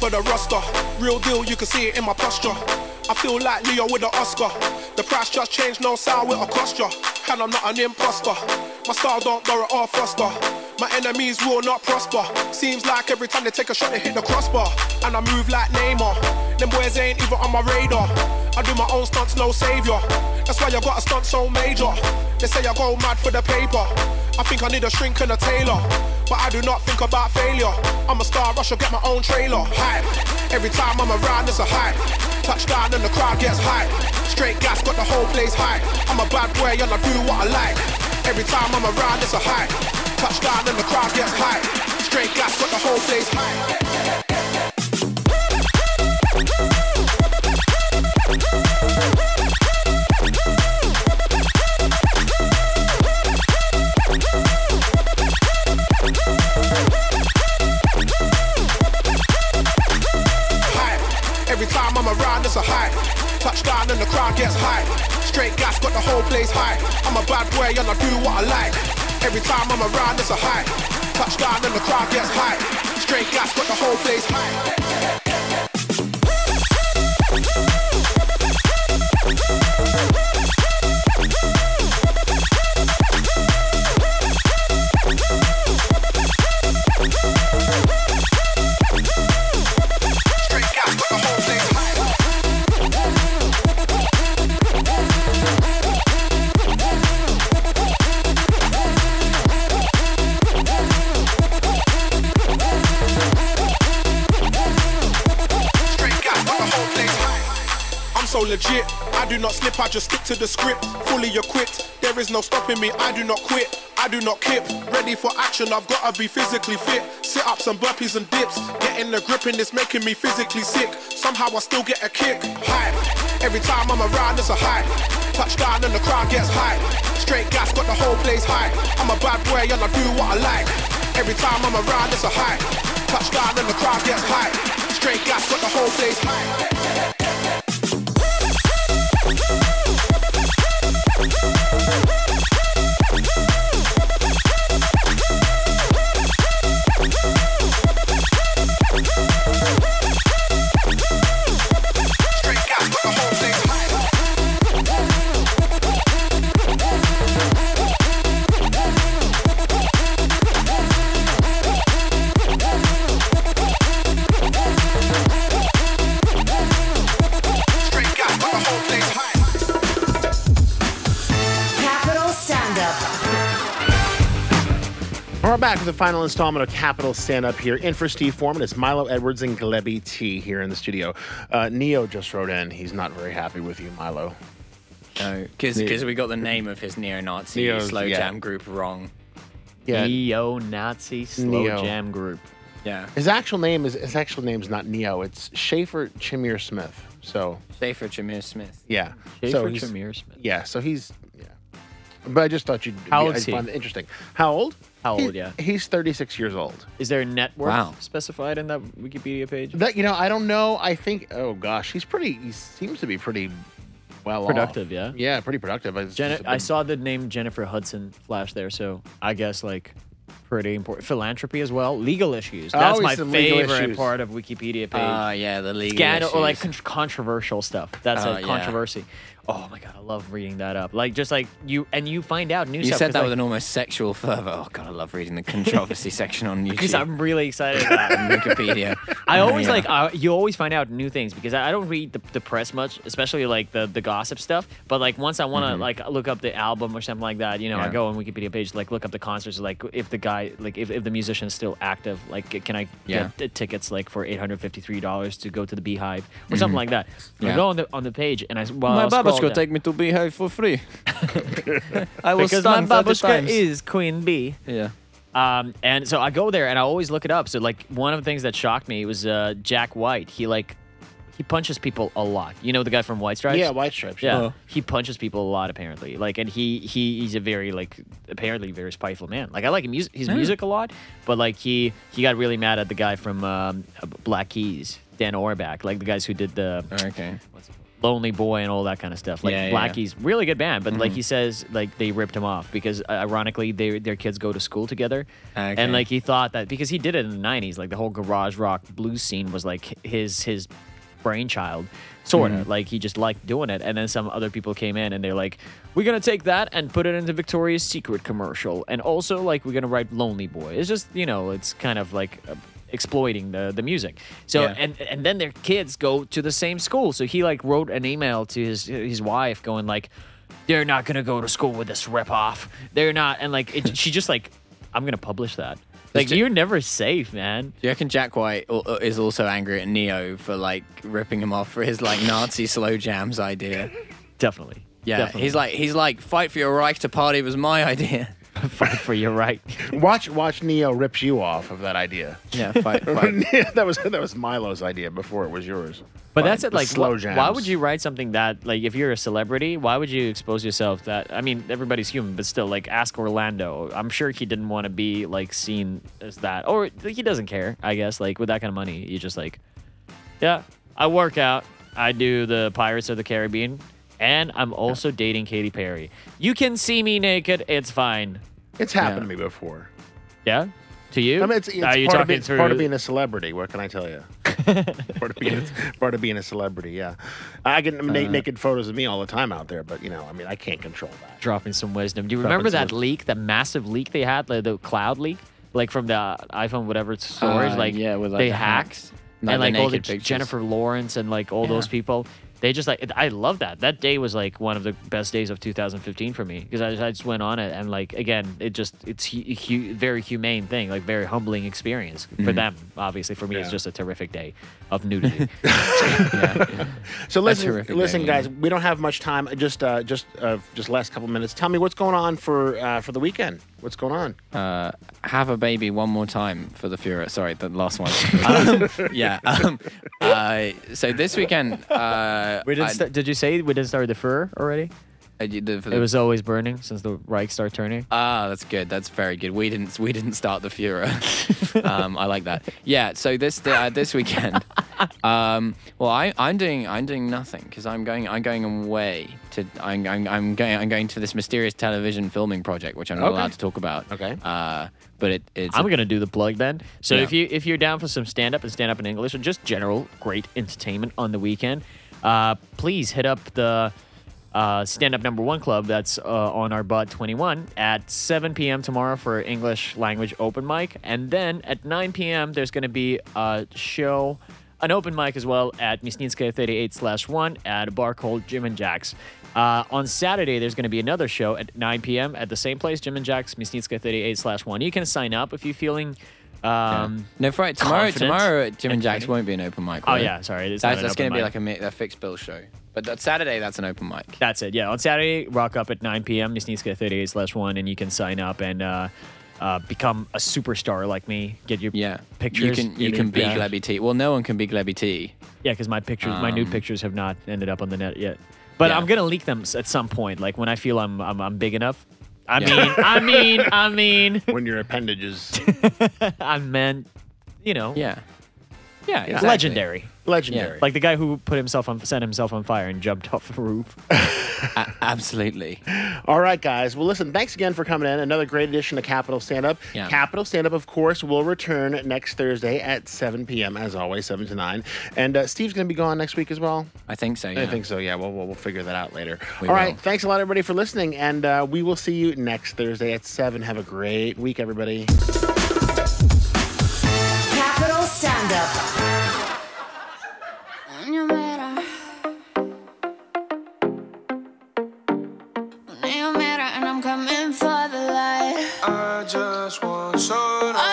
top of the roster. Real deal, you can see it in my posture. I feel like Leo with the Oscar. The price just changed, no sour with a cost. And I'm not an imposter. My style don't borrow or foster. My enemies will not prosper. Seems like every time they take a shot, they hit the crossbar. And I move like Neymar. Them boys ain't even on my radar. I do my own stunts, no savior. That's why I got a stunt so major. They say I go mad for the paper. I think I need a shrink and a tailor. But I do not think about failure. I'm a star, I should get my own trailer. Hype. Every time I'm around, it's a hype. Touchdown and the crowd gets hype. Straight gas, got the whole place hype. I'm a bad boy and I do what I like. Every time I'm around, it's a hype. Touchdown and the crowd gets hype. Straight gas, got the whole place hype. Touchdown and the crowd gets high. Straight gas, got the whole place high. I'm a bad boy and I do what I like. Every time I'm around, it's a hype. Touchdown and the crowd gets high. Straight gas, got the whole place hype. To the script. Fully equipped, there is no stopping me, I do not quit. I do not kip, ready for action, I've gotta be physically fit. Sit ups and burpees and dips, getting the grip in this making me physically sick. Somehow I still get a kick. Hype, every time I'm around, it's a hype. Touchdown and the crowd gets hype. Straight gas, got the whole place hype. I'm a bad boy and I do what I like. Every time I'm around, it's a hype. Touchdown and the crowd gets hype. Straight gas, got the whole place hype. We're back with the final installment of Capital Stand Up here. In for Steve Foreman, it's Milo Edwards and Glebby T here in the studio. Uh, Ne-Yo just wrote in. He's not very happy with you, Milo. No, because we got the name of his neo-Nazi Neo's- slow yeah. jam group wrong. Yeah, Neo-Nazi slow Neo. jam group. Yeah, his actual name is his actual name is not Ne-Yo. It's Shaffer Chimere Smith. So Shaffer Jameer Smith. yeah, Shaffer so he's, Tremere Smith. yeah, so he's yeah. But I just thought you'd How yeah, old is he? find it interesting. How old? How He- old, yeah. He's 36 years old. Is there a net worth Wow. specified in that Wikipedia page? That you know, I don't know. I think. Oh gosh, he's pretty. He seems to be pretty well off. Productive, yeah. Yeah, pretty productive. It's Jenna, just a I big- saw the name Jennifer Hudson flash there, so I guess like pretty important. Philanthropy as well, legal issues. That's Always my some legal favorite issues. part of Wikipedia page. Ah, yeah, the legal Scandal or like con- controversial stuff. That's Oh, a yeah. controversy. Oh my god, I love reading that up. Like just like you and you find out new You stuff. said 'cause, that like, with an almost sexual fervor. Oh god, I love reading the controversy section on YouTube. because I'm really excited about it. Wikipedia. I always Yeah. like uh, you always find out new things because I, I don't read the, the press much, especially like the, the gossip stuff. But like once I want to like look up the album or something like that, you know, I Mm-hmm. Yeah. go on Wikipedia page like look up the concerts, like if the guy like if, if the musician is still active, like can I Yeah. get t- tickets like for eight hundred fifty three dollars to go to the Beehive or something like that. I Mm-hmm. Yeah. go on the on the page and I well my babushka down. take me to Beehive for free. I was because my babushka is Queen Bee. yeah. Um, and so I go there and I always look it up. So like one of the things that shocked me was uh, Jack White. He like he punches people a lot. You know the guy from White Stripes? Yeah, White Stripes. Yeah, Oh. he punches people a lot apparently. Like, and he he he's a very like apparently very spiteful man. Like, I like his, his music a lot, but like he he got really mad at the guy from um, Black Keys, Dan Auerbach, like the guys who did the Okay. what's it called? Lonely Boy and all that kind of stuff. Like Yeah, yeah, yeah. Black Keys really good band, but like he says, like they ripped him off because uh, ironically they their kids go to school together, Okay. and like he thought that because he did it in the '90s, like the whole garage rock blues scene was like his his brainchild, sort of. Like he just liked doing it, and then some other people came in and they're like, "We're gonna take that and put it into Victoria's Secret commercial, and also like we're gonna write Lonely Boy." It's just you know, it's kind of like. Uh, exploiting the the music so Yeah. and and then their kids go to the same school so he like wrote an email to his his wife going like they're not gonna go to school with this rip off they're not and like it, she just like i'm gonna publish that like you're never safe man Do you reckon Jack White uh, is also angry at Ne-Yo for like ripping him off for his like Nazi slow jams idea? definitely Yeah, definitely. he's like he's like fight for your right to party was my idea. fight for your right Watch watch Ne-Yo rips you off of that idea. Yeah, fight, fight. that was that was Milo's idea before it was yours. But that's it. Like, slow wh- why would you write something that, like, if you're a celebrity, why would you expose yourself that? I mean, everybody's human, but still, like, ask Orlando. I'm sure he didn't want to be like seen as that, or like, he doesn't care. I guess, like, with that kind of money, you just like, yeah, I work out, I do the Pirates of the Caribbean, and I'm also dating Katy Perry. You can see me naked. It's fine. It's happened Yeah. to me before. Yeah. To you? I mean, it's, it's Are you part, of talking it, it's through? part of being a celebrity. What can I tell you? part, of being, part of being a celebrity. Yeah, I get Uh. naked photos of me all the time out there, but you know, I mean, I can't control that. dropping some wisdom. Do you Dropping remember some that leak, that massive leak they had, like the cloud leak, like from the iPhone whatever storage? Uh, like yeah, with, like, they the hacked hacks. Like and the like all the pictures. Jennifer Lawrence and like all those people. They just like I love that. That day was like one of the best days of 2015 for me because I, I just went on it and like again it just it's hu- hu- very humane thing like very humbling experience Mm-hmm. for them obviously for me it's just a terrific day of nudity. yeah. So listen, listen, Damien. guys. We don't have much time. Just, uh, just, uh, just last couple minutes. Tell me what's going on for uh, for the weekend. What's going on? Uh, have a baby one more time for the Fuhrer. Sorry, the last one. um, yeah. Um, uh, so this weekend, uh, we didn't. I- St- did you say we didn't start the fur already? uh, the- the- It was always burning since the Reich started turning. Ah, that's good. That's very good. We didn't we didn't start the Fuhrer. um, I like that. Yeah. So this uh, this weekend, um, well, I I'm doing I'm doing nothing because I'm going I'm going away to I'm, I'm I'm going I'm going to this mysterious television filming project which I'm not Okay. allowed to talk about. Okay. Uh, but it it's I'm gonna do the plug then. So Yeah. if you if you're down for some stand up and stand up in English or just general great entertainment on the weekend, uh, please hit up the uh, stand up number one club that's uh, on Arbat 21 at 7 p.m. tomorrow for English language open mic, and then at 9 p.m. there's gonna be a show. An open mic as well at Myasnitskaya 38 slash 1 at a bar called Jim and Jack's. Uh, on Saturday, there's going to be another show at 9 p.m. at the same place, Jim and Jack's, Myasnitskaya 38 slash 1. You can sign up if you're feeling. Um, no Friday tomorrow confident tomorrow Jim and and Jack's won't be an open mic. Oh it? yeah, sorry. It's That's, that's going to be like a, a fixed bill show. But that Saturday, that's an open mic. That's it. Yeah, on Saturday, rock up at 9 p.m. Nisnitska 38 slash 1, and you can sign up and uh, uh, become a superstar like me. Get your Yeah, pictures. You can you your can be pictures. Glebby T. Well, no one can be Glebby T. Yeah, because my pictures, my nude Um, pictures have not ended up on the net yet. But Yeah. I'm gonna leak them at some point, like when I feel I'm I'm, I'm big enough. I mean, I mean, I mean, When your appendages I meant, you know, Yeah, yeah, exactly. legendary. legendary. Like the guy who put himself on, set himself on fire and jumped off the roof. A- absolutely. All right, guys. Well, listen, thanks again for coming in. Another great edition of Capital Stand Up. Yeah. Capital Stand Up, of course, will return next Thursday at 7 p.m., as always, 7 to 9. And uh, Steve's going to be gone next week as well. I think so. Yeah. I think so, yeah. We'll, we'll, we'll figure that out later. We All right. will. Thanks a lot, everybody, for listening. And uh, we will see you next Thursday at 7. Have a great week, everybody. Capital Stand Up. Año mera. Año mera, and I'm coming for the light. I just want All soda.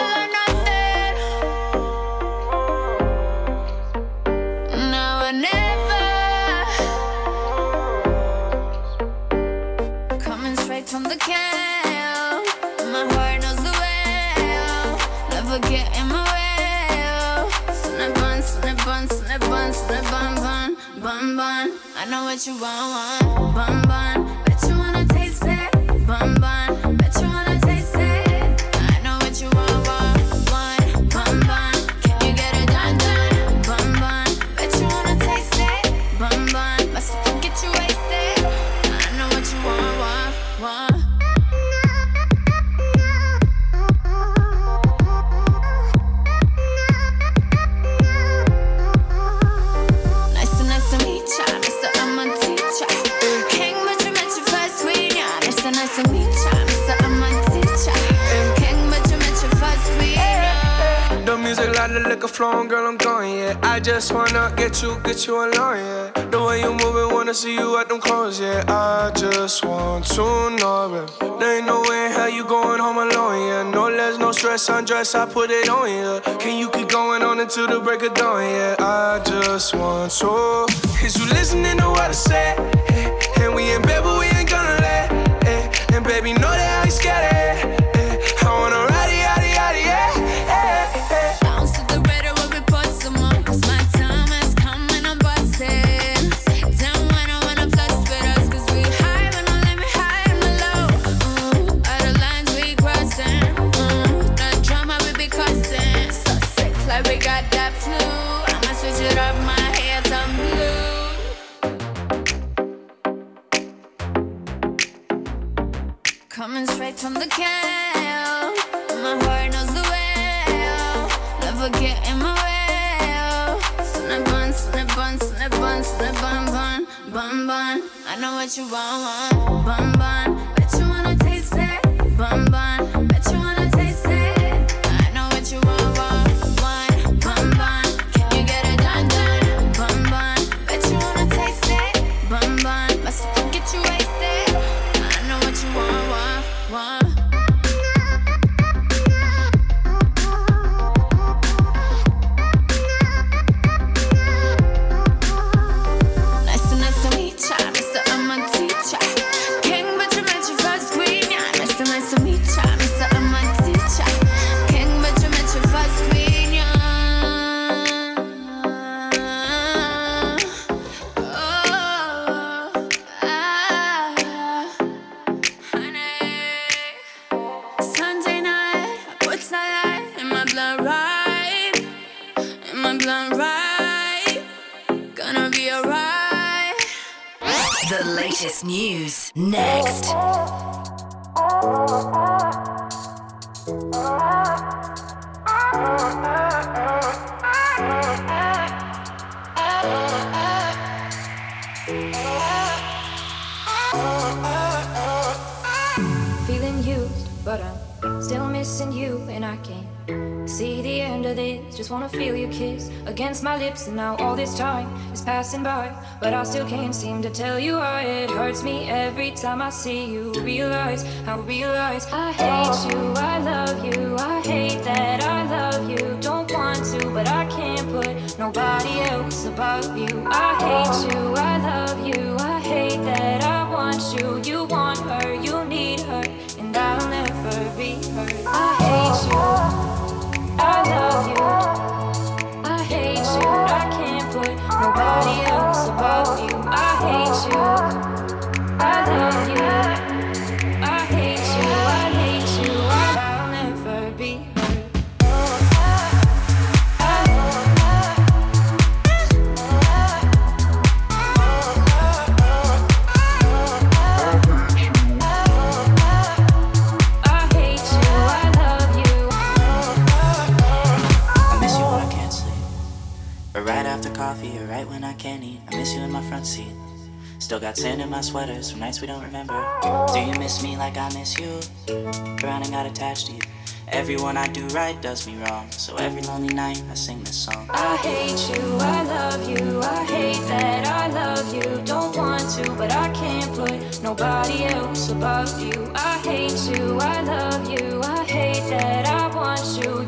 What you want, want. The music loud, the liquor flowing, girl, I'm going, yeah. I just wanna get you, get you alone, yeah. The way you moving, wanna see you at them clothes, yeah. I just want to know it. There ain't no way how you going home alone, yeah. No less, no stress, undress, I put it on, yeah. Can you keep going on until the break of dawn, yeah? I just want to. Is you listening? I say? Straight from the can. My heart knows the way. Never get in my way. Snip bun, snip bun, snip bun, snip bun, bun, bun, bun. I know what you want, want. Bun, bun. Bet you wanna taste it. Bun, bun. News next. Still missing you, and I can't see the end of this. Just wanna feel your kiss against my lips, and now all this time is passing by, but I still can't seem to tell you why it hurts me every time I see you. Realize, I realize I hate you, I love you, I hate that I hate you, Still got sand in my sweaters from nights we don't remember. Do you miss me like I miss you? Drowning got attached to you. Everyone I do right does me wrong. So every lonely night I sing this song. I hate you, I love you, I hate that I love you. Don't want to, but I can't put nobody else above you. I hate you, I love you, I hate that I want you.